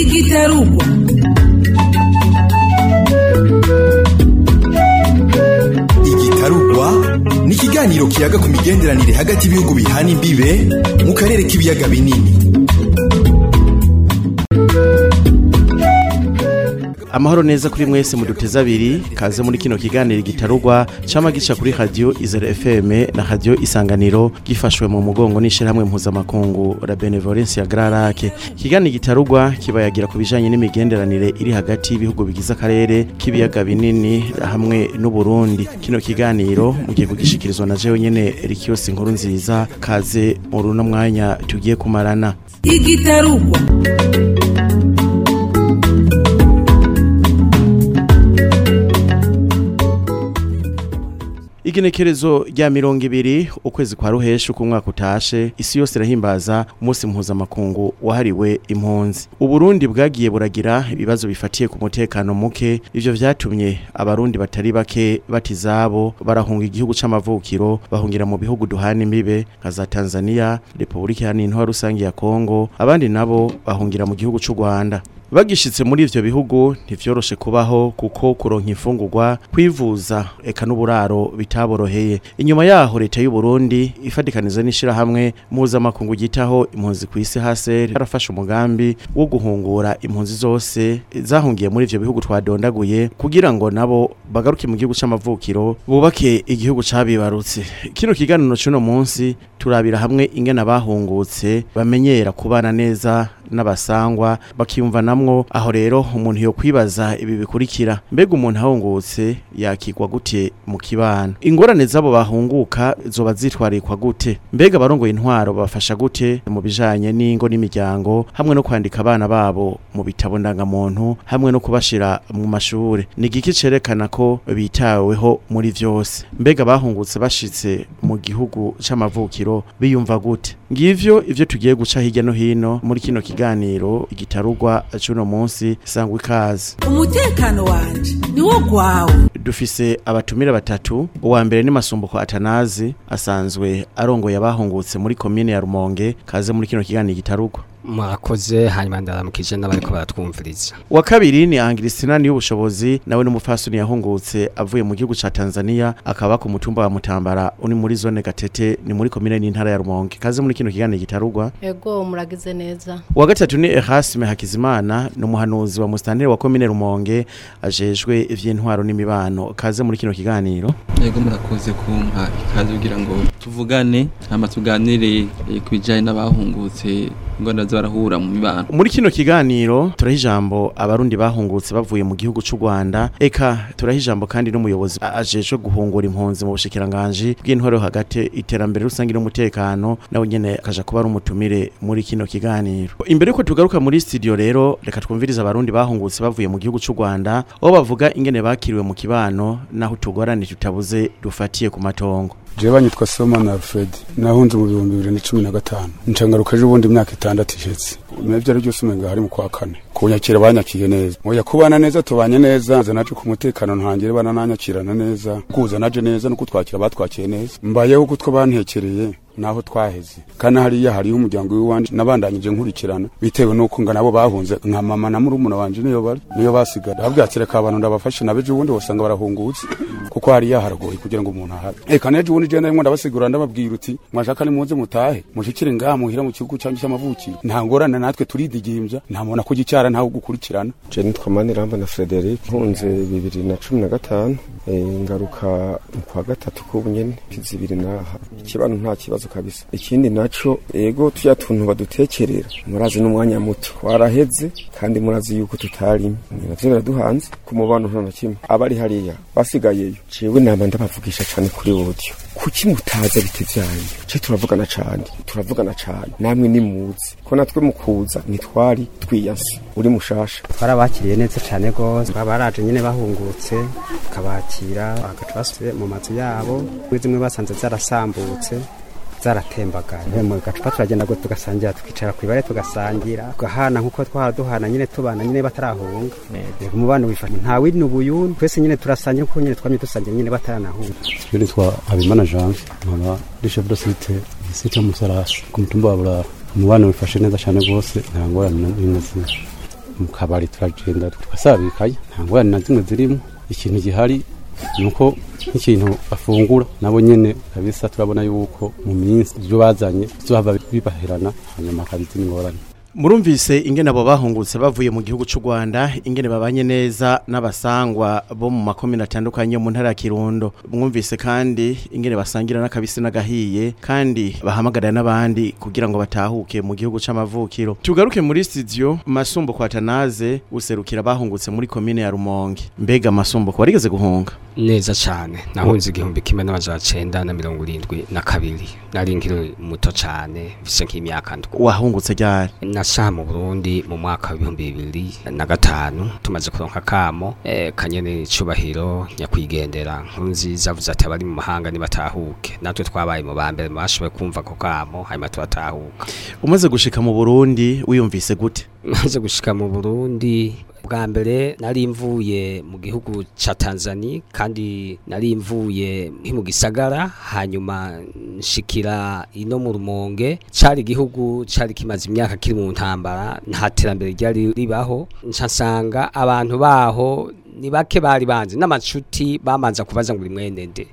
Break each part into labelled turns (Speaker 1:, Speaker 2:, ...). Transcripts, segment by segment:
Speaker 1: igitarugwa
Speaker 2: igitarugwa ni ikiganiro kiyaga ku migenderanire hagati y'ibihugu bihana imbibe mu karere k'ibiyaga binini.
Speaker 3: Amahoro neza kuri mwese muduteze abiri kaze muri kino kiganiro gitarugwa cama gica kuri radio Izere FM na radio Isanganiro gifashwe mu mugongo n'ishirahamwe mpuzamakungu la Benevolence ya Grand Lac kiganiro gitarugwa kibayagira ku bijanye n'imigenderanire iri hagati y'ibihugu bigize akarere k'ibiyaga binini hamwe n'u Burundi kino kiganiro mugiye kugishikirizwa na jewe nyene Rikios inkuru nziza kaze mu runo mwanya tugiye kumarana.
Speaker 1: Igitarugwa.
Speaker 3: Igenekerezo rya mirongo ibiri ukwezi kwa ruhesha uko umwaka utashe isi yose irahimbaza umunsi mpuzamakungu wahariwe impunzi. Uburundi bwagiye buragira ibibazo bifatiye ku mutekano muke ivyo vyatumye abarundi batari bake bati izabo barahunga igihugu c'amavukiro bahungira mu bihugu duhana imbibe nka za Tanzania Republika Iharanira Rusangi ya Kongo abandi nabo bahungira mu gihugu c'u Rwanda. Bagishitse muri ivyo bihugu ntivyoroshe kubaho kuko kuronka imfungurwa kwivuza eka n'uburaro bitaboroheye. Inyuma yaho leta y'u Burundi ifadikanije n'ishirahamwe mpuzamakungu gitaho impunzi ku isi haseri yarafashe umugambi wo guhungura impunzi zose zahungiye muri ivyo bihugu twadondaguye kugira ngo nabo bagaruke mu gihugu c'amavukiro bubake igihugu cabibarutse. Kino kiganiro c'uno munsi turabira hamwe ingene bahungutse bamenyera kubana neza n'abasangwa bakiyumva namwo aho rero umuntu yo kwibaza ibi bikurikira mbega umuntu ahungutse yakigwa gute mu kibano? Ingorane zabo bahunguka zoba zitwarikwa gute. Mbega abarongoye intwaro bafasha gute mu bijanye n'ingo n'imiryango hamwe no kwandika abana babo mu bitabo ndangamuntu hamwe no kubashira mu mashure. Ni igiki cerekana ko bitaweho muri vyose? Mbega bahungutse bashitse mu gihugu c'amavukiro biyumva gute? Ngivyo ivyo tugiye guca hirya no hino muri kino kiganiro igitarugwa c'uno munsi sangwa ikaze.
Speaker 1: Umutekano wanje niwo gwawe.
Speaker 3: Dufise abatumire batatu uwa mbere ni masumbuko atanazi asanzwe arongoye abahungutse muri komine ya rumonge kaze muri kino kiganiro gitarugwa
Speaker 4: mwakoze hanyuma ndaramukije n'abariko baratwumviriza.
Speaker 3: Wa kabiri ni Anglistina ni y'ubushobozi nawe n'umufasoni yahungutse avuye mu gihugu ca Tanzania akaba ku mutumba wa Mutambara uni muri zone Gatete ni muri komine n'intara ya Rumonge. Kaze muri kino kiganiro gitarugwa
Speaker 5: Ego muragize neza.
Speaker 3: wa gatatu ni Erasme Hakizimana ni umuhanuzi wa mustanteri wa komine Rumonge ajejwe ivy'intwaro n'imibano. Kaze muri kino kiganiro?
Speaker 6: Yego murakoze kumpa ikaze kugira ngo tuvugane hama tuganire eh, ku bijanye n'abahungutse ingona barahura mu mibano.
Speaker 3: Muri kino kiganiro turaha ijambo abarundi bahungutse bavuye mu gihugu c'u Rwanda. Eka turaha ijambo kandi n'umuyobozi a- ajejwe guhungura impunzi mu bushikiranganji bw'intwaro hagati iterambere rusange n'umutekano nawe nyene akaja kuba ari umutumire muri kino kiganiro. Imbere yuko tugaruka muri studio rero reka twumvirize abarundi bahungutse bavuye mu gihugu c'u Rwanda aho bavuga ingene bakiriwe mu kibano naho tugorane tutabuze dufatiye ku matongo.
Speaker 7: Jewe nyitwa Somana Alfred nahunze mu bihumbi bibiri na cumi na gatanu. Ncangaruka ejo bundi imyaka itandatu iheze. Navyo ari byose umenga hari mu kwa kane. Kunyakira banyakiye neza. Oya kubana neza tubanye neza. Nza naje ku mutekano ntangire bana nanyakirana neza. Kuza naje neza no kutwakira batwakiye neza. Mbayeho uko bantekereye. Naho twaheze. Kandi hariya hariho umuryango w'iwanje nabandanyije nkurikirana bitewe n'uko nga nabo bahunze. Nka mama na murumuna wanje niyo bari niyo basigara babwatse reka abantu ndabafashe nabeje ubundi bosanga barahungutse kuko hariya haragoye kugira ngo umuntu ahabe. Eka nejo ubundi je ndabimwe ndabasigura ndababwira uti mwashaka nimuze mutahe mushikire ngaha muhira mu kihugu cyanyu cy'amavukiro nta ngorane natwe turidigimvya nta muntu akugicara ntawe gukurikirana.
Speaker 8: Je nitwa Maniramba na Frederic nkunze bibiri na cumi na gatanu eh, ngaruka mu kwa gatatu k'ubu nyene zibiri naha. Ikibano nta kibazo kabisa. Ikindi naco ego tuya tuntu badutekerera. Murazi n'umwanya muto. Waraheze kandi murazi yuko tutarimye navyo biraduhanze ku mubano nta na kimwe. Abari hariya basigayeyo. Jewe nama ndabavugisha cane kuri audio kuki mutaza bite vyanyu ce turavugana cane. Turavugana cane. Namwe nimuzi ko natwe mukuza ntitwari twiyasi uri mushasha.
Speaker 4: Twarabakiriye neza cyane rwose. Baba baraje nyine bahungutse bakabakira bagaca mu mazu yabo. Zimwe basanze zarasambutse. Zaratembagaye mu gacupa turagenda ngo tugasangira tukicara ku ibare tugasangira. Tugahana nk'uko twara duhana nyine tubana nyine batarahunga. Umubano wifashe. Nta wini ubuyuni twese nyine turasangira kuko nyine twamye dusangira nyine bataranahunga.
Speaker 9: Nitwa habimana jean nkaba ndi chef de site site musarasi. Ku mutumba wa burara.
Speaker 4: Umubano wifashe neza cyane rwose. Nta ngorane na zimwe zimwe. Mu kabari turagenda tugasabikanya nta ngorane na zimwe zirimo. Ikintu gihari ni uko nk'ikintu bafungura nabo nyene kabisa turabona yuko mu minsi ibyo bazanye bizohava bibaherana hanyuma hakabiza n'ingorane
Speaker 3: Murumvise ingene abo bahungutse bavuye mu gihugu c'u Rwanda ingene babanye neza n'abasangwa bo mu makomine atandukanye mu ntara ya Kirundo. Mwumvise kandi ingene basangira n'akabisi n'agahiye kandi bahamagarira n'abandi kugira ngo batahuke mu gihugu c'amavukiro. Tugaruke muri studio Masumbo kwa Tanaze userukira bahungutse muri komine ya Rumonge. Mbega Masumbo ko warigeze guhunga?
Speaker 9: Neza cyane nahunze igihumbi kimwe n'amajana cenda na mirongo irindwi na kabiri. Nari nkiri muto cyane mfise nk'imyaka ndwi.
Speaker 3: Wahungutse ryari?
Speaker 9: Nashaha mu burundi mu mwaka w'ibihumbi bibiri na gatanu. Tumaze kuronka kamo eh, kanyene icubahiro nyakwigendera. Nkuru nziza avuze ati abari mu mahanga nibatahuke. Natwe twabaye mu ba mbere bashoboye kumva ako kamo hanyuma turatahuka.
Speaker 3: Umaze gushika mu Burundi wiyumvise gute?
Speaker 9: Maze gushika mu Burundi bwa mbere nari mvuye mu gihugu ca Tanzania kandi nari mvuye mu gisagara hanyuma nshikira ino mu Rumonge. Cari igihugu cari kimaze imyaka kiri mu ntambara nta terambere ryari ribaho. Nsanga abantu baho ni bake bari banzi n'amacuti bamanza kubaza ngo uri mwene nde?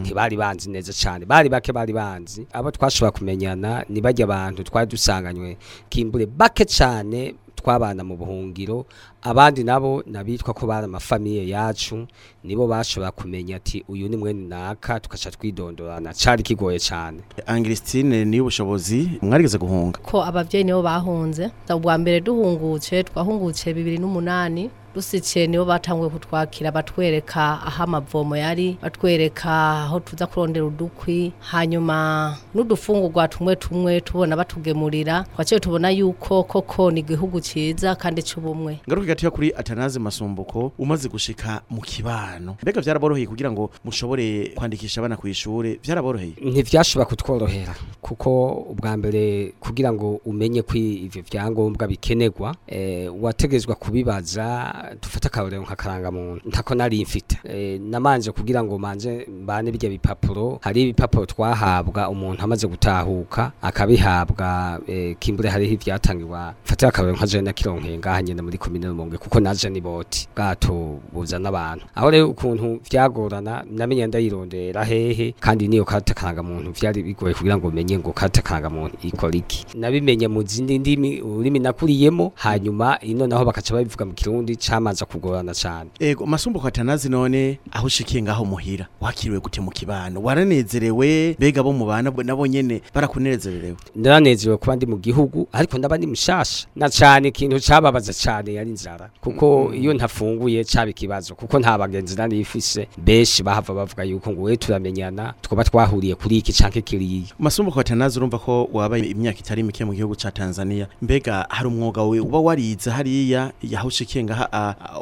Speaker 9: Ntibari banzi neza cyane bari bake bari banzi. Abo twashobora kumenyana ni bajya abantu twari dusanganywe kimbure bake cyane twabana mu buhungiro abandi nabo nabitwa ko bari amafamiye yacu nibo bashobora kumenya ati uyu ni mwene naka tukaca twidondorana. Cari kigoye cyane
Speaker 3: Anglistine ni ubushobozi mwarigeze guhunga.
Speaker 5: Ko abavyeyi nibo bahunze ubwa mbere duhungutse twahungutse bibiri n'umunani dusikiye nibo batanguye kutwakira batwereka aho amavomo yari batwereka aho tuza kurondera udukwi hanyuma n'udufungurwa tumwe tumwe tubona batugemurira twaciye tubona yuko koko ni igihugu cyiza kandi cy'ubumwe.
Speaker 3: Ngaruka gatiya kuri Atanaze Masumbuko umaze gushika mu kibano. Mbega vyaraboroheye kugira ngo mushobore kwandikisha abana ku ishure vyaraboroheye
Speaker 9: ntivyashobora kutworohera kuko ubwa mbere kugira ngo umenye ko ivyo vyangombwa bikenerwa eh, wategezwa kubibaza dufata akarorero nka karangamuntu ntako nari mfite e, namanje kugira ngo manje bane bijya bipapuro hari ibipapuro twahabwa umuntu amaze gutahuka akabihabwa e, kimbure hariho ivyatangirwa. Mfatira akarorero nka jewe kironke ngaha nyene muri komine Rumonge kuko naje ni boti. Bwato buza n'abantu aho rero ukuntu vyagorana namenye ndayirondera hehe kandi niyo karata karangamuntu vyari bigoye kugira ngo menye ngo karata karangamuntu ikora iki. Nabimenye mu zindi ndimi urimi nakuriyemo hanyuma ino naho bakaca babivuga mu kirundi camaza kugorana cyane
Speaker 3: ego Masumbuko Atanaze none aho ushikiye ngaho muhira. Wakiriwe gute mu kibano? Waranezerewe? Mbega bo mubana nabo nyene barakunezererewe?
Speaker 9: Ndaranezerewe kuba ndi mu gihugu ariko ndaba ndi mushasha. Na cyane ikintu cababaza cyane yari inzara kuko iyo ntafunguye caba ikibazo kuko nta bagenzi nari ifise benshi bahava bavuga yuko ngo we turamenyana twaba twahuriye kuri iki canke kiriya.
Speaker 3: Masumbuko Atanaze urumva ko wabaye imyaka itari mike mu gihugu ca Tanzania. Mbega hari umwuga we uba warize hariya yaho ushikiye ngaha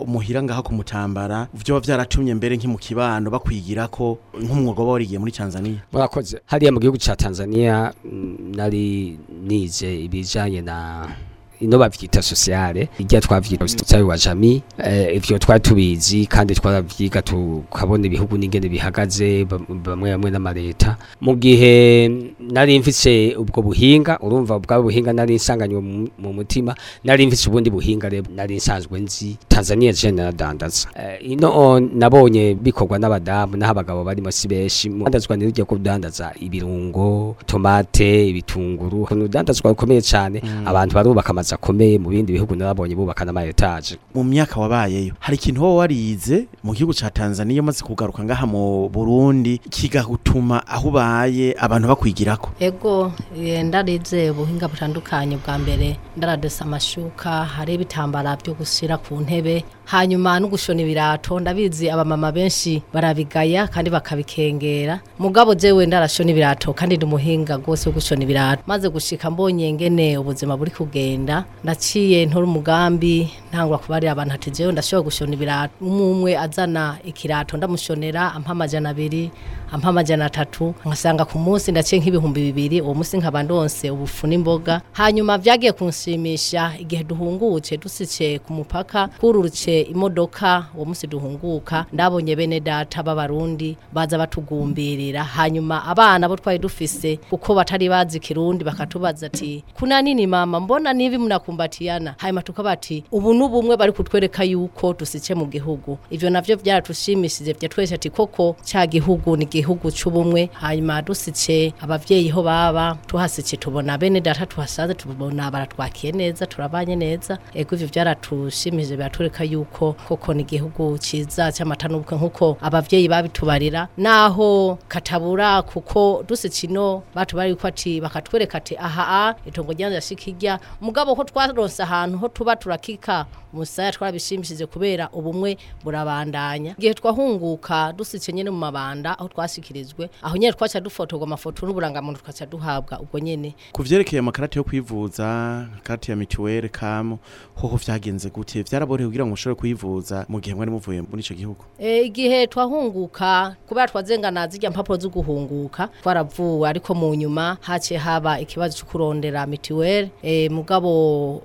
Speaker 3: umuhira ngaha kumutambara vyo vyaratumye mbere nki mu kibano bakwigira ko nk'umwuga wa warigiye muri Tanzania.
Speaker 9: Murakoze. Hariya mu gihugu ca Tanzania mm, nari nize ibijanye na ino bavyita sociale irya twavyita sociale wa jami eh, ivyo twari tubizi kandi twaravyiga tukabona ibihugu n'ingene bihagaze bamwe bamwe n'amareta mu gihe nari mfise ubwo buhinga urumva bwa buhinga nari nsanganywe mu mutima nari mfise ubundi buhinga rero nari nsanzwe nzi Tanzania je naradandaza eh, ino nabonye bikorwa n'abadamu naho abagabo barimo si benshi ndandazwa niryo ko dandaza ibirungo tomate ibitunguru udandazwa rukomeye cyane mm. abantu barubaka amazu akomeye mu bindi bihugu narabonye bubaka n'ama etage
Speaker 3: mu myaka wabayeyo hari ikintu wowe warize mu gihugu ca Tanzania maze kugaruka ngaha mu Burundi kigahutuma aho ubaye abantu bakwigirako?
Speaker 5: Ego ndarize ubuhinga butandukanye bwa mbere ndaradesa amashuka hari ibitambara byo gushyira ku ntebe hanyuma no gushona ibirato ndabizi abamama benshi barabigaya kandi bakabikengera. Mugabo jewe ndarashona ibirato kandi ndi umuhinga rwose wo gushona ibirato. Maze gushika mbonye ngene ubuzima buri kugenda ndaciye ntora umugambi ntangura kubarira abantu ati jewe ndashobora gushona ibirato. Umwe azana ikirato ndamushonera ampa amajana abiri ampa amajana atatu nkasanga ku munsi ndaciye nk'ibihumbi bibiri uwo munsi nkaba ndonse ubufu n'imboga hanyuma vyagiye kunshimisha igihe duhungutse dusice ku mupaka kururuce twuririye imodoka uwo munsi duhunguka ndabonye bene data b'abarundi baza batugumbirira hanyuma abana bo twari dufise kuko batari bazi kirundi bakatubaza ati kuna nini mama? Mbona nivi mnakumbatiana hanyuma tukabati ubu n'ubumwe bari kutwereka yuko dusice mu gihugu. Ivyo navyo byaratushimishije byatwese ati koko cya gihugu ni gihugu c'ubumwe. Hanyuma dusice abavyeyi ho baba tuhasice tubona bene data tuhasaze tubona baratwakiye neza turabanye neza. Ego ivyo byaratushimije biratwereka yuko koko ni igihugu ciza cy'amata n'ubukwe nk'uko abavyeyi babitubarira. Naho katabura kuko dusice ino batubari yuko ati bakatwereka ati aha itongo ryanje shikirya mugabo ko twaronse ahantu ho tuba turakika. Umusaya twarabishimishije kubera ubumwe burabandanya. Igihe twahunguka dusice nyene mu mabanda aho twashikirijwe aho nyene twaca dufotorwa amafoto n'uburangamuntu twaca duhabwa ubwo nyene.
Speaker 3: Ku vyerekeye amakarata yo kwivuza karata ya mituweli kamu hoho vyagenze gute? Vyaraborewe kugira ngo mushobore kuyivuza mu gihe mwari muvuye muri ico gihugu?
Speaker 5: E, igihe twahunguka kubera twazengana zirya mpapuro zo guhunguka twaravuwe ariko mu nyuma haciye haba ikibazo cyo kurondera mituweli. E, mugabo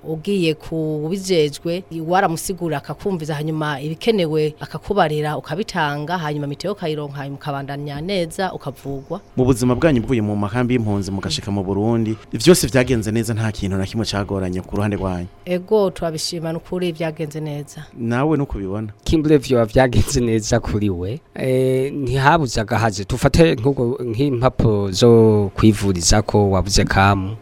Speaker 5: ugiye kubijejwe waramusigura akakumviza hanyuma ibikenewe akakubarira ukabitanga hanyuma mituweli ukayironka hanyuma ukabandanya neza ukavugwa.
Speaker 3: Mu buzima bwanyu mvuye mu makambi y'impunzi mugashika mu Burundi vyose vyagenze neza nta kintu na kimwe cagoranye ku ruhande rwanyu.
Speaker 5: Ego turabishima nukuri byagenze neza.
Speaker 3: Nawe nuko ubibona
Speaker 9: kimbure vyoba vyagenze neza kuri we. Eh ntihabuze agahaze. Tufate nk'ubwo nk'impapuro zo kwivuriza ko wabuze kamu.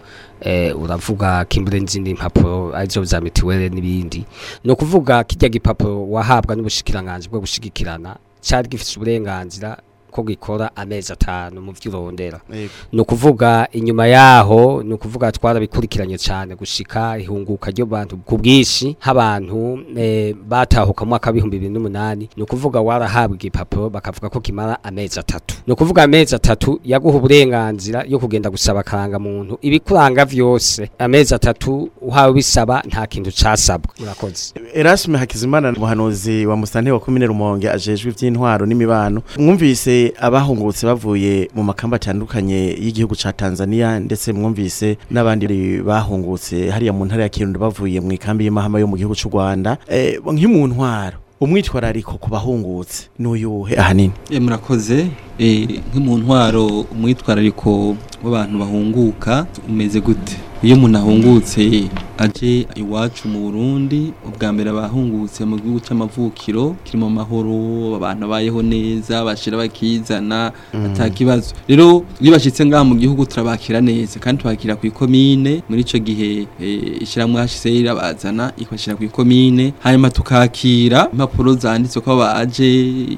Speaker 9: Uravuga kimbure nzindi impapuro ari zo za mituwele n'ibindi. No kuvuga kijya gipapuro wahabwa n'ubushikiranganje bwo gushigikirana cyari gifite uburenganzira ko gikora amezi atanu mu vy'urondera
Speaker 3: Yego.
Speaker 9: ni ukuvuga inyuma yaho ni ukuvuga twarabikurikiranye cyane gushika ihunguka ry'abantu ku bwinshi nk'abantu eh, batahuka mu mwaka w'ibihumbi bibiri n'umunani. Ni ukuvuga warahabwa igipapuro bakavuga ko kimara amezi atatu. Ni ukuvuga amezi atatu yaguha uburenganzira yo kugenda gusaba akarangamuntu ibikuranga vyose. Amezi atatu uhawe bisaba nta kintu casabwa murakoze
Speaker 3: Erasme Hakizimana umuhanuzi wa Mustante wa komine Rumonge ajejwe ivy'intwaro n'imibano mwumvise abahungutse bavuye mu makamba atandukanye y'igihugu ca Tanzania ndetse mwumvise n'abandi bahungutse hariya mu ntara ya Kirundo bavuye mu ikambi y'imahama yo mu gihugu c'u Rwanda. Eh, nk'imu ntwaro umwitwarariko ku bahungutse n'uyuhe ahanini.
Speaker 6: E, murakoze. E, nk'mu ntwaro umwitwarariko w'abantu bahunguka umeze gute? Iyo umuntu ahungutse aje iwacu mu Burundi ubwa mbere abahungutse mu gihugu c'amavukiro kirimo amahoro abantu bayeho neza bashira bakizana atakibazo rero iyo bashitse ngaha mu gihugu turabakira neza kandi tubakira ku ikomine muri ico gihe e, ishiramwe HCR irabazana ikashira ku ikomine hanyuma tukakira impapuro zanditse ko baje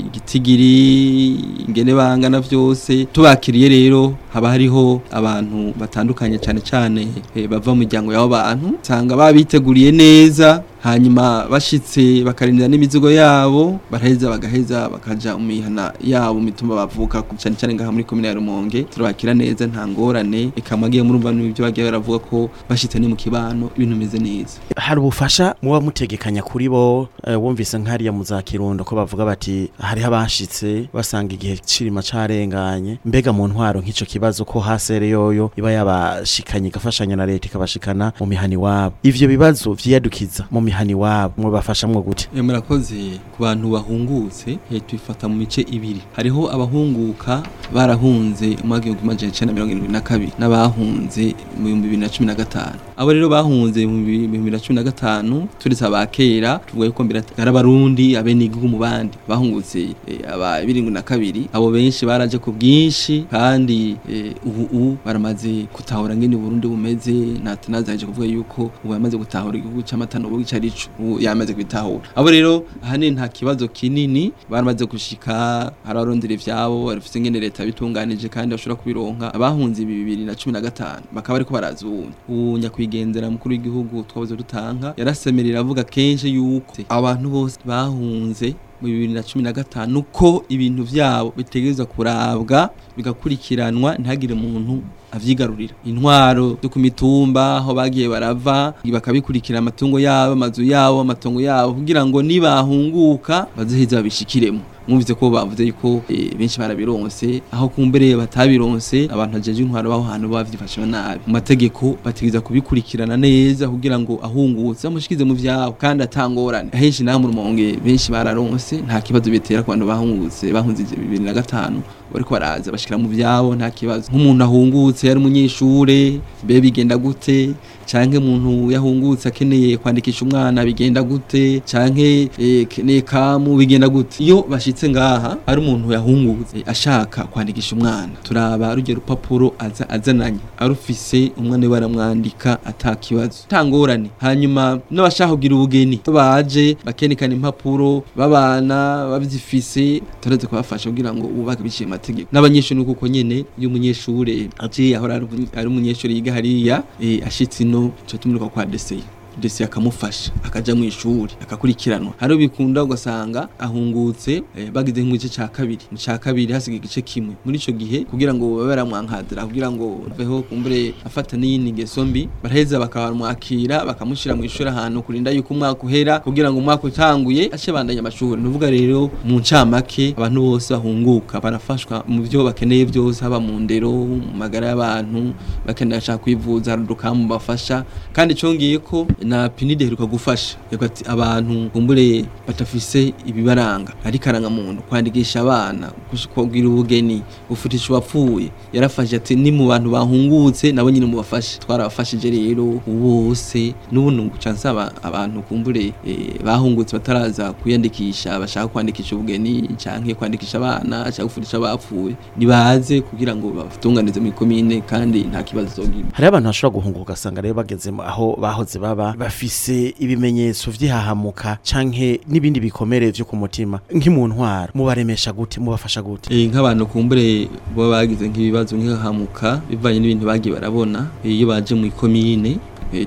Speaker 6: igitigiri ingene bangana vyose. Tubakiriye rero haba hariho abantu batandukanye cyane cyane eh, bava mu miryango y'abo bantu usanga babiteguriye neza hanyuma bashitse bakarindira n'imizigo yabo baraheza bagaheza bakaja mu mihana yabo mitumba bavuka cyane cyane ngaha muri komine ya Rumonge. Turabakira neza nta ngorane ikamwagiye murumva n'ibyo bagiye baravuga ko bashitse ni mu kibano ibintu bimeze neza.
Speaker 3: Hari ubufasha muba mutegekanya kuri bo eh, wumvise nk'hariya mu za Kirundo ko bavuga bati hariho abashitse basanga igihe cirima carenganye. Mbega mu ntwaro nk'ico kibazo ko hasere yoyo iba yabashikanye igafashanya na leta ikabashikana mu mihani wabo ivyo bibazo vyiyadukiza mu mihani wabo mubafashamwo gute?
Speaker 6: Murakoze ku bantu bahungutse e, twifata mu mice ibiri. Hariho abahunguka barahunze umwaka w'igihumbi majana icenda mirongo irindwi na kabiri n'abahunze mu bihumbi bibiri na cumi na gatanu. Abo rero bahunze mu bibiri na cumi na gatanu turetse aba kera tuvuga yuko mbere ari abarundi abenegihugu mu bandi. Bahungutse e, aba birindwi na kabiri. Abo benshi baraje ku bwinshi kandi e, ubu baramaze gutahura ngene Burundi bumeze. Natanazaje kuvuga yuko ubu yamaze gutahura igihugu c'amatano ubu ico arico ubu yamaze kubitahura. Abo rero ahanini nta kibazo kinini baramaze gushika hararondera ivyabo barafise ngene leta bitunganije kandi bashobora kubironka. Abahunze ibi bibiri na cumi na gatanu bakaba bariko baraza ubu. Ubu nyakwigendera mukuru w'igihugu twabuze dutanka yarasemerera avuga kenshi yuko abantu bose bahunze mu bibiri na cumi na gatanu ko ibintu vyabo bitegerezwa kurabwa bigakurikiranwa ntihagire umuntu avyigarurira. Intwaro zo ku mitumba aho bagiye barava bakabikurikira amatungo yabo amazu yabo amatongo yabo kugira ngo nibahunguka bazoheza babishikiremo. Mwumvise ko bavuze yuko eh, benshi barabironse aho kumbere batabironse abantu ajeje intwaro baho hantu bavyifashe nabi. Mu mategeko bategeza kubikurikirana neza kugira ngo ahungutse amushikize mu vyabo kandi atangorane. Ahenshi naho mu rumonge benshi bararonse nta kibazo bitera ku bantu bahungutse. Bahunze bibiri na gatanu bariko baraza bashikira mu vyabo nta kibazo. Nk'umuntu ahungutse yari umunyeshure be bigenda gute? Canke umuntu yahungutse akeneye kwandikisha umwana bigenda gute canke eh, keneye kamu bigenda gute. Iyo bashitse ngaha ari umuntu yahungutse ashaka kwandikisha umwana. Turaba rujya rupapuro aza azananye. Arufise umwana we baramwandika atakibazo tangorane hanyuma n'abashaka kugira ubugeni baje bakerekana impapuro babana bavyifise turaze kubafasha kugira ngo ububake biciye amategeko. N'abanyeshuri ni kuko nyene iyo umunyeshure aje ahora ari umu- ari umunyeshuri yiga hariya eh, ashitse ino cyo tumurika kwa deseye desi akamufasha akaja mu ishuri akakurikiranwa. Hari bikunda ugasanga ahungutse eh, bagize nk'igice ca kabiri. Mu ca kabiri hasigaye igice kimwe. Muri ico gihe kugira ngo babe baramwankadira kugira ngo veho kumbure afata n'iyindi ngeso mbi baraheza bakamwakira bakamushira mu ishuri ahantu kurinda yuko umwaka uhera kugira ngo umwaka utanguye ace bandanya amashuri. Nuvuga rero mu ncamake abantu bose bahunguka. Barafashwa mu byo bakeneye byose haba mu ndero mu magara y'abantu bakeneye ashaka kwivuza hari udukamu bafasha. Kandi congeye ko na pinide heruka gufasha. Yego ati abantu kumbure batafise ibibaranga. Ari karanga muntu kwandikisha abana kugira ubugeni gufutisha uwapfuye yarafashe ati ni mu bantu bahungutse nabo nyine mubafashe. Twarabafashije rero bose. N'ubu nuguca nsaba abantu kumbure eh, bahungutse bataraza kwiyandikisha bashaka kwandikisha ubugeni canke kwandikisha abana canke gufutisha abapfuye nibaze kugira ngo batunganize mu komine kandi nta kibazo zogira
Speaker 3: hariho abantu bashobora guhunguka ugasanga rero bageze aho bahoze baba bafise ibimenyetso vy'ihahamuka canke n'ibindi bikomere vyo ku mutima nk'imuntwara mubaremesha gute? Mubafasha gute?
Speaker 6: Eh, nk'abantu kumbure baba bagize nk'ibibazo nk'ihahamuka bivanye n'ibintu bagiye barabona iyo baje mu ikomine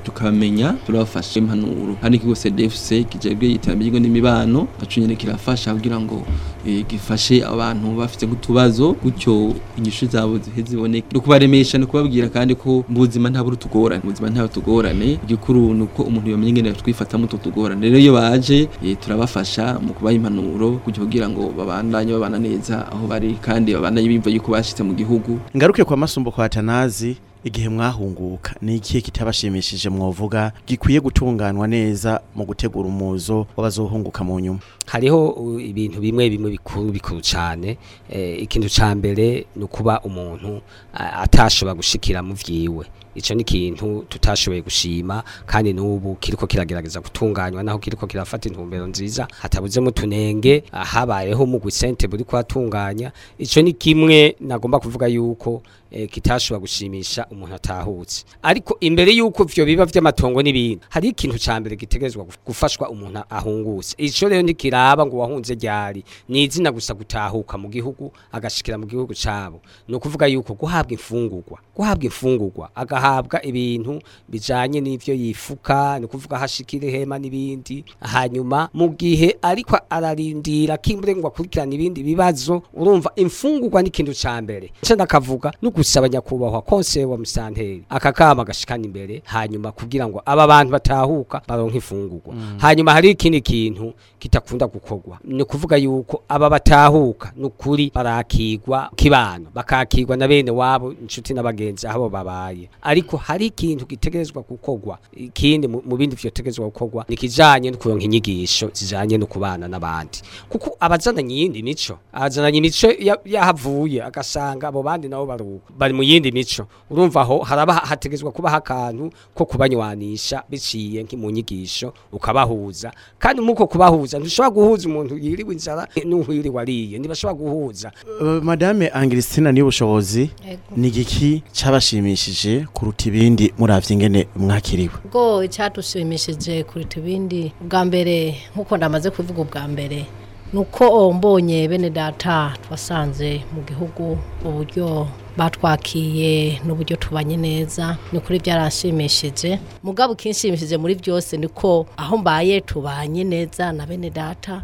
Speaker 6: tukamenya turabafasha impanuro hari ikigo CDFC kijejwe iterambere n'imibano naco nyene kirafasha kugira ngo eh, gifashe abantu bafite nk'utubazo gutyo inyishu zabo ziheze ziboneke. No kubaremesha no kubabwira kandi ko mu buzima nta buri tugorane mu buzima nta tugorane igikuru ni uko umuntu yamenye ingene twifatamo utwo tugorane. Rero iyo baje eh, turabafasha mu kubaha impanuro kugira ngo babandanye babana neza aho bari kandi babandanye bimva yuko bashitse mu gihugu.
Speaker 3: Ngaruke kwa masumbo kwa tanazi igihe mwahunguka. Ni ikihe kitabashimishije mwovuga? Gikwiye gutunganwa neza mu gutegura umuzo w'abazohunguka mu nyuma.
Speaker 9: Hariho ibintu bimwe bimwe bikuru bikuru cyane eh, ikintu ca mbere ni ukuba umuntu atashobora gushikira mu vyiwe. Ico ni ikintu tutashoboye gushima kandi n'ubu kiriko kiragerageza gutunganywa naho kiriko kirafata intumbero nziza. Hatabuzemo tunenge habayeho mu gusente buri kwatunganya ico ni kimwe nagomba kuvuga yuko eh, kitashobora gushimisha umuntu atahutse. Ariko imbere yuko vyo biba vy'amatongo n'ibintu hari ikintu ca mbere gitegerezwa guf- gufashwa umuntu ahungutse. Ico rero ntikiraba ngo wahunze ryari? Ni izina gusa gutahuka mu gihugu agashikira mu gihugu cabo. Ni ukuvuga yuko guhabwa imfungurwa guhabwa imfungurwa agahabwa ibintu bijanye n'ivyo yifuka ni ukuvuga hashikira ihema n'ibindi. Hanyuma mu gihe ariko ararindira kimbure ngo akurikirane ibindi bibazo urumva imfungurwa ni ikintu ca mbere. Nce ndakavuga no gusaba nyakubahwa konseye wa musanteri aka kama gashikana imbere hanyuma kugira ngo aba bantu batahuka baronke imfungurwa. Hanyuma hari ikindi kintu kitakunda gukorwa. Ni ukuvuga yuko aba batahuka ni ukuri barakigwa kibano. Bakakigwa na bene wabo inshuti n'abagenzi aho babaye. Ariko hari ikintu gitegerezwa gukorwa. Ikindi mu bindi vyotegerezwa gukorwa ni kijanye no kuronka inyigisho zijanye no kubana n'abandi. Kuko abazananye iyindi mico abazananye imico ya- yahavuye agasanga abo bandi nabo baruka bari mu yindi mico. Urumva aho haraba hategezwa kubaho akantu ko kubanywanisha biciye mu nyigisho ukabahuza. Kandi muko kubahuza ntushobora guhuza umuntu yiriwe inzara n'uhiriwe ariye. Ntibashobora guhuza.
Speaker 3: Uh, madame Angristina ni ubushobozi?
Speaker 5: Ego.
Speaker 3: ni igiki cabashimishije kuruta ibindi muravye ingene mwakiriwe.
Speaker 5: Ubwo icyadushimishije kuruta ibindi bwa mbere nk'uko ndamaze kuvuga ubwa mbere ni uko mbonye bene data twasanze mu gihugu uburyo batwakiye n'uburyo tubanye neza ni ukuri byaranshimishije mugabo ukinshimishije muri byose ni ko aho mbaye tubanye neza na bene data.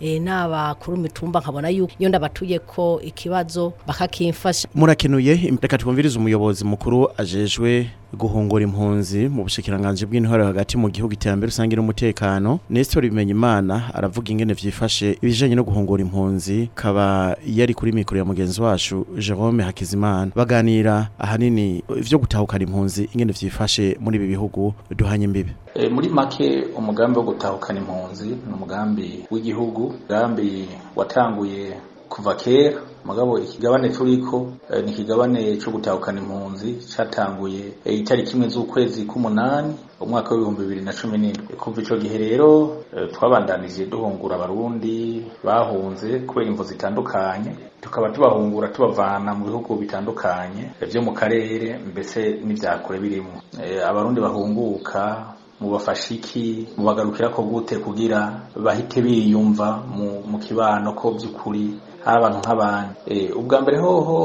Speaker 5: N'abakuru mitumba nkabona yuko iyo ndabatuye ko ikibazo bakakimfasha.
Speaker 3: Murakenuye reka twumvirize umuyobozi mukuru ajejwe guhungura impunzi mu bushikiranganje bw'intwaro hagati mu gihugu iterambere rusange n'umutekano. Nestor Bimenyimana aravuga ingene vyifashe ibijanye no guhungura impunzi kaba yari kuri mikoro ya mugenzi wacu Jerome Hakizimana. Baganira ahanini ivyo gutahukana impunzi ingene vyifashe muri ibi bihugu duhanye imbibe.
Speaker 10: E, muri make umugambi wo gutahukana impunzi ni umugambi w'igihugu umugambi watanguye kuva kera mugabo ikigabane turiko e, ni ikigabane cyo gutahukana impunzi catanguye e, itariki imwe z'ukwezi k'umunani umwaka w'ibihumbi bibiri na cumi n'indwi. Kuva ico gihe rero e, twabandanije duhungura abarundi bahunze kubera imvo zitandukanye. Tukaba tubahungura tubavana mu bihugu bitandukanye vyo mu karere mbese n'ivyakure birimo e, abarundi bahunguka mubafasha iki mubagarukira ko gute kugira bahite biyumva mu, mu kibano ko by'ukuri hari abantu nk'abandi e, ubwa mbere hoho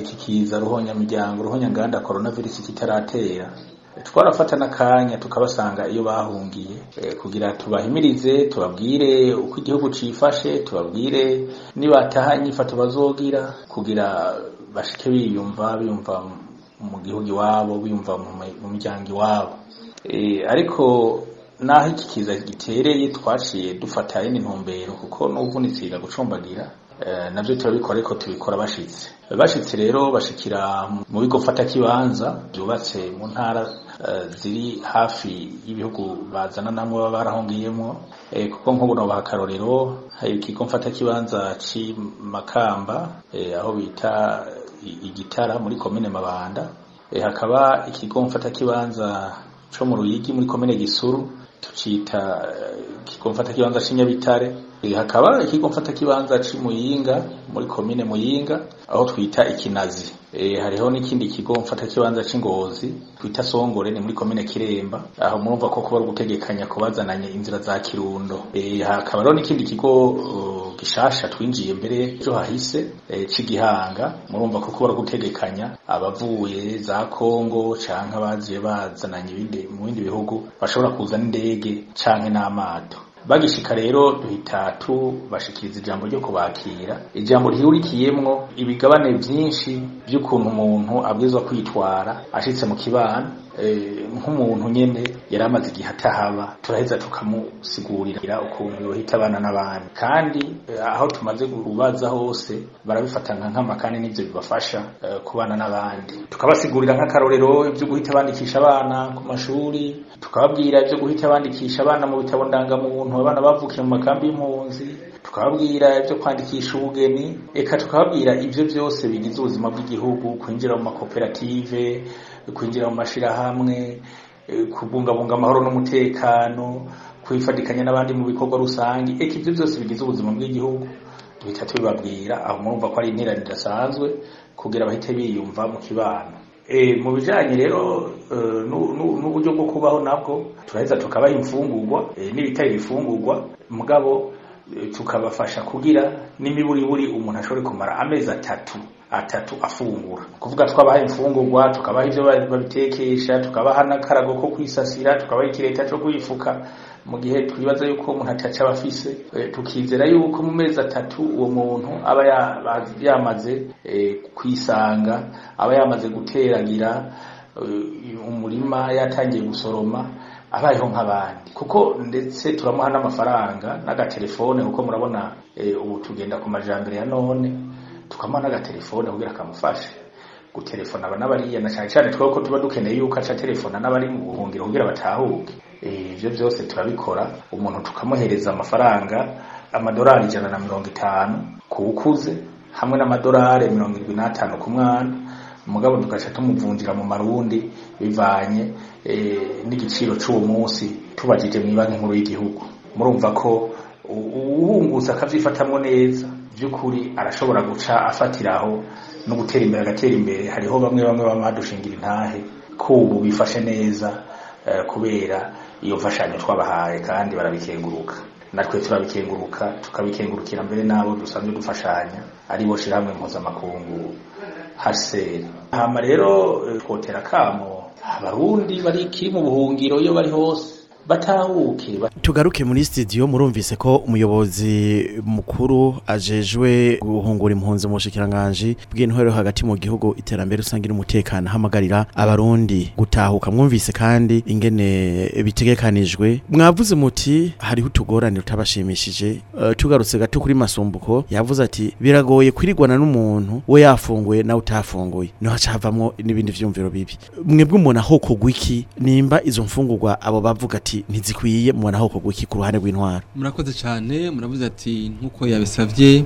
Speaker 10: iki kiza ruhonya miryango ruhonya nganda coronavirus kitaratera. Twarafata n'akanya tukabasanga iyo bahungiye e, kugira tubahimirize tubabwire uko igihugu cifashe tubabwire nibataha inyifato bazogira kugira bashike biyumva biyumva mu gihugu iwabo biyumva mu miryango iwabo. Ariko naho iki kiza gitereye twaciye dufata yindi ntumbero kuko n'uvunitse gucumbagira e, navyo turabikora ariko tubikora bashitse. Bashitse rero bashikira mu bigo fata kibanza byubatse mu ntara uh, ziri hafi y'ibihugu bazana namwe baba barahungiyemo e, kuko nk'ubu no bakarorero hari ikigo mfata kibanza ci Makamba aho bita igitara muri komine Mabanda. Hakaba ikigo mfata kibanza co mu Ruyigi muri komine Gisuru tucita ikigo mfata kibanza c'inyabitare hakaba ikigo mfata kibanza c'imuyinga muri komine muyinga aho twita ikinazi. E, hariho n'ikindi kigo mfata kibanza c'ingozi twita songore ni muri komine kiremba aho murumva ko kuba gutegekanya kubazananye inzira za kirundo. E, hakaba rero n'ikindi kigo uh, gishasha twinjiye mbere ejo hahise e, c'igihanga murumva ko kuba gutegekanya abavuye za Kongo canke abaziye bazananye ibindi mu bindi bihugu bashobora kuza n'indege canke n'amato. Bagishika rero duhita tubashikiriza ijambo ryo kubakira. Ijambo rihurikiyemwo ibigabane vyinshi vy'ukuntu umuntu abwirizwa kwitwara ashitse mu kibano. Nk'umuntu nyene yari amaze igihe atahaba turaheza tukamusigurira ukuntu yohita abana n'abandi. Kandi aho tumaze kubaza hose barabifata nka nkama kandi n'ivyo bibafasha kubana n'abandi. Tukabasigurira nk'akarorero ivyo guhita bandikisha abana ku mashuri. Tukababwira ivyo guhita bandikisha abana mu bitabo ndangamuntu abana bavukiye mu makambi y'impunzi. Tukababwira ibyo kwandikisha ubugeni. Eka tukababwira ibyo byose bigize ubuzima bw'igihugu kwinjira mu makoperative kwinjira mu mashirahamwe kubungabunga amahoro n'umutekano kwifatikanya n'abandi mu bikorwa rusange. Eka ibyo byose bigize ubuzima bw'igihugu. Duhita tubibabwira aho murumva ko ari interane idasanzwe kugira bahite biyumva mu kibano. Mu bijanye rero n'uburyo bwo kubaho nabwo turaheza tukabaha imfungurwa n'ibitari ibifungurwa mugabo tukabafasha kugira n'imiburiburi umuntu ashobore kumara amezi atatu. Atatu afungura. Kuvuga twabaha imfungurwa tukabaha ivyo babitekesha tukabaha n'akarago ko kwisasira tukabaha ikireta co kwifuka. Mu gihe twibaza yuko umuntu ataca abafise tukizera yuko mu mezi atatu uwo muntu aba yamaze kwisanga aba yamaze guteragira umurima yatangiye gusoroma abayeho nk'abandi. Kuko ndetse turamuha n'amafaranga n'agatelefone kuko murabona ubu tugenda ku majambere ya none. Tukamuha n'agatelefone kugira kamufashe. Gutelefona aba n'abariya na cyane cyane twebwe ko tuba dukeneye yuko aca telefona n'abari mu buhungiro kugira batahuke. Ivyo byose turabikora. Umuntu tukamuhereza amafaranga amadolari ijana na mirongo itanu kuwukuze hamwe n'amadolari mirongo irindwi n'atanu ku mwana. Umugabo tugaca tumuvunjira mu marundi bivanye n'igiciro c'uwo munsi tubajije mu banki nkuru y'igihugu. Murumva ko uwungutse akavyifatamwo neza. By'ukuri arashobora guca afatiraho no gutera imbere agatera imbere. Hariho bamwe bamwe bama badushingira intahe ko ubu bifashe neza kubera iyo mfashanyo twabahaye kandi barabikenguruka. Natwe turabikenguruka tukabikengurukira mbere n'abo dusanzwe dufashanya ari bo shirahamwe mpuzamakungu haseri hama rero twotera kamo abarundi bari kiri mu buhungiro iyo bari hose. Batahuke ba-
Speaker 3: tugaruke muri studio murumvise ko umuyobozi mukuru ajejwe guhungura impunzi mu bushikiranganje bw'intwero hagati mu gihugu iterambere rusange n'umutekano. Hamagarira abarundi gutahuka. Mwumvise kandi ingene bitegekanijwe. Mwavuze muti hariho utugorane tutabashimishije. Uh, tugarutse gato kuri masumbuko yavuze ati biragoye kwirigwana n'umuntu we yafunguye nawe utafunguye. Niho hacavamwo n'ibindi vyumviro bibi. Mwebwe umuntu aho kogwiki nimba izo mfungurwa abo bavuga ati ntizikwiye mubona aho kogwiki ku ruhande rw'intwaro.
Speaker 6: Murakoze cyane muravuze ati nk'uko yabisabye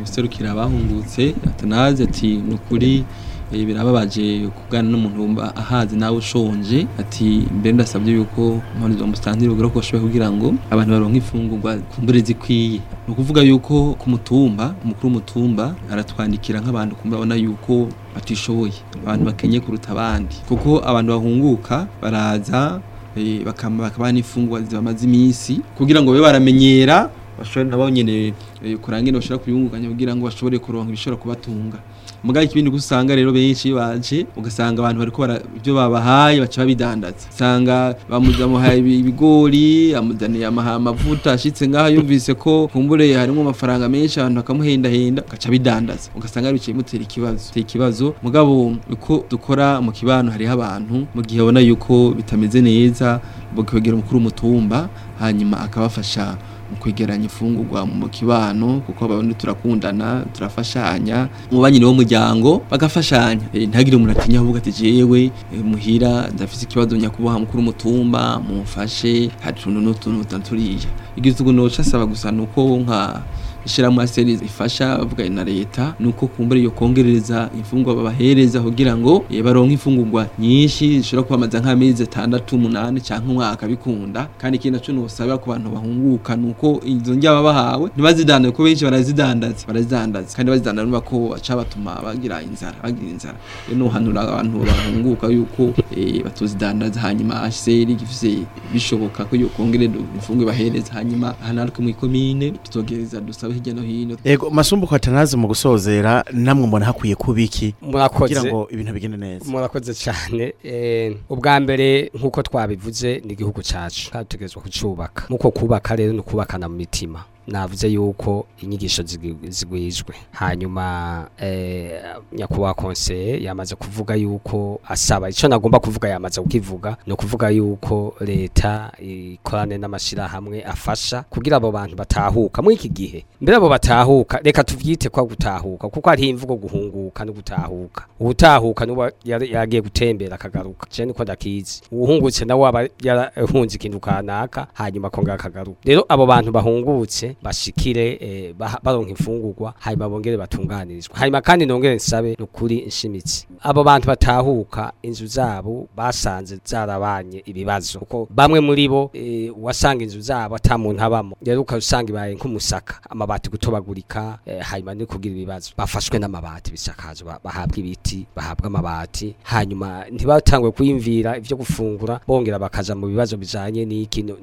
Speaker 6: biserukira abahungutse. Atanazi ati ni ukuri eh, birababaje kugana n'umuntu ahazi nawe ushonje. Ati mbere ndasabye yuko mpamvu musitantiri bugura ko bashoboye kugira ngo abantu baronke imfungurwa kumbure zikwiye. Ni ukuvuga yuko ku mutumba umukuru w'umutumba aratwandikira nk'abantu kumva babona yuko batishoboye. Abantu bakenye kuruta abandi. Kuko abantu bahunguka baraza eh, bakama bakabaha n'imfungurwa zibamaze iminsi kugira ngo babe baramenyera bashobore nabo nyene eh, kurangene bashobora kuyungunganya kugira ngo bashobore kuronka ibishobora kubatunga. Mugaye ikibindi gusanga rero benshi baje ugasanga abantu bariko ibyo babahaye baca babidandaza. Usanga bamuzamuhaye ibigori amuzaniye amavuta ashitse ngaho yumvise ko kumbure harimo amafaranga menshi abantu bakamuhendahenda agaca bidandaza ugasanga ari biciye mutera ikibazo. Tera ikibazo mugabo uko dukora mu kibano hariho abantu mu gihe babona yuko bitameze neza bakegera umukuru w'umutumba hanyuma akabafasha mu kwegeranya imfungurwa mu kibano kuko abarundi turakundana turafashanya. Mu banyine b'umuryango bagafashanya. Eh, ntihagire umuntu atinya avuga ati jewe eh, muhira ndafise ikibazo nyakubahwa mukuru w'umutumba mumfashe hari utuntu n'utuntu turiya. Igitugu noca asaba gusa nuko nka ishirahamwe aseri ifasha bavuganye na leta nuko kumbura iyo kongereza imfungurwa babahereza kugira ngo eh, baronke imfungurwa nyinshi zishobora kubamaza nk'amezi atandatu umunani canke umwaka bikunda. Kandi ikindi naco nosaba ku bantu bahunguka nuko izo baba bahawe ntibazidandaze kuko benshi barazidandaza barazidandaza kandi bazidandaza nuba ko baca batuma bagira inzara bagira inzara. Rero nohanura abantu bahunguka yuko eh, batozidandaza hanyuma aseri gifise bishoboka ko yo kongereza imfungurwa bahereza hanyuma hanaruke mu ikomine tuzogereza dusaba hirya no hino.
Speaker 3: Ego masumbuko atanazi mu gusozera namwe mbona hakwiye kubiki
Speaker 9: murakoze.
Speaker 3: Kugira ngo ibintu bigende neza.
Speaker 9: Murakoze cyane. Eh, ubwa mbere nk'uko twabivuze ni igihugu cyacu kandi dutegerezwa kucyubaka nk'uko kubaka rero ni ukubakana mu mitima. Navuze yuko inyigisho zigwijwe. Hanyuma eh, nyakubahwa konseye yamaze kuvuga yuko asaba. Icyo nagomba kuvuga yamaze kukivuga ni ukuvuga yuko leta ikorane n'amashyirahamwe afasha kugira abo bantu batahuka. Muri iki gihe mbere abo batahuka reka tuvyite kwa gutahuka kuko hariho imvugo guhunguka no gutahuka. Ubutahuka nuba yagiye gutembera akagaruka. Je niko ndakizi? Uwuhungutse nawe aba yarahunze ikintu kanaka hanyuma akongera akagaruka. Rero abo bantu bahungutse bashikire eh, baronka imfungurwa hanyuma bongere batunganirizwa. Hanyuma kandi nongere nsabe nukuri inshimitsi abo bantu batahuka inzu zabo basanze zarabanye ibibazo. Kuko bamwe muri bo eh, wasanga inzu zabo ata muntu abamo. Rero ukasanga ibaye nk'umusaka. Amabati gutobagurika eh, hanyuma ni kugira ibibazo. Bafashwe n'amabati bisakazo. Ba- bahabwa ibiti bahabwa amabati. Hanyuma ntibatangwe kwiyumvira ivyo gufungura. Bongera bakaja mu bibazo bijanye n'iki no-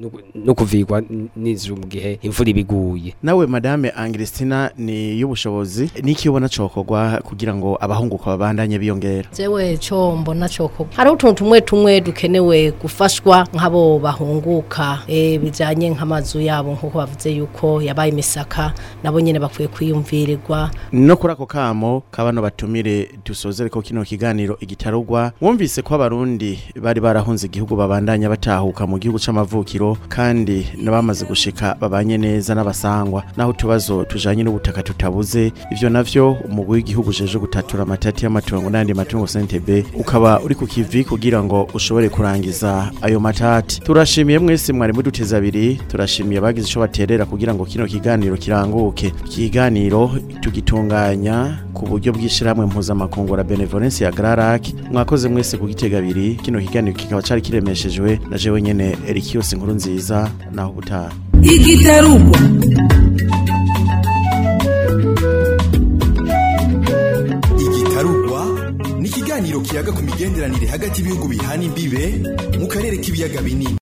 Speaker 9: n- n'inzu mu gihe imvura ibiguye
Speaker 3: nawe madame Angristina ni y'ubushobozi niki ubona cokorwa kugira ngo abahunguka babandanye biyongera
Speaker 5: jewe cyo mbona coko hariho utuntu tumwe tumwe dukenewe gufashwa nk'abo bahunguka eh, bijanye nk'amazu yabo nk'uko bavuze yuko yabaye imisaka nabo nyene bakwiye kwiyumvirirwa.
Speaker 3: No kuri ako kamo kabano batumire dusozere ko kino kiganiro igitarugwa mwumvise ko abarundi bari barahunze igihugu babandanya batahuka mu gihugu c'amavukiro kandi nabamaze gushika babanye neza n'abasangwa naho utubazo tujanye n'ubutaka tutabuze. Ivyo navyo umugwi w'igihugu jeje gutatura amatati y'amatongo n'andi matungo sentebe ukaba uri ku kivi kugira ngo ushobore kurangiza ayo matati. Turashimiye mwese mwari muduteza abiri turashimiye bagize ico baterera kugira ngo kino kiganiro kiranguke. Ikiganiro tugitunganya ku buryo bw'ishiramwe mpuzamakungu la benevolence ya Grarak mwakoze mwese kugitega abiri kino kiganiro kikaba cari kiremeshejwe na jewe nyene Erikios inkuru nziza naho gutaha
Speaker 1: igitarugwa
Speaker 2: igitarugwa ni ikiganiro kiyaga ku migenderanire hagati y'ibihugu bihana imbibe mu karere k'ibiyaga binini.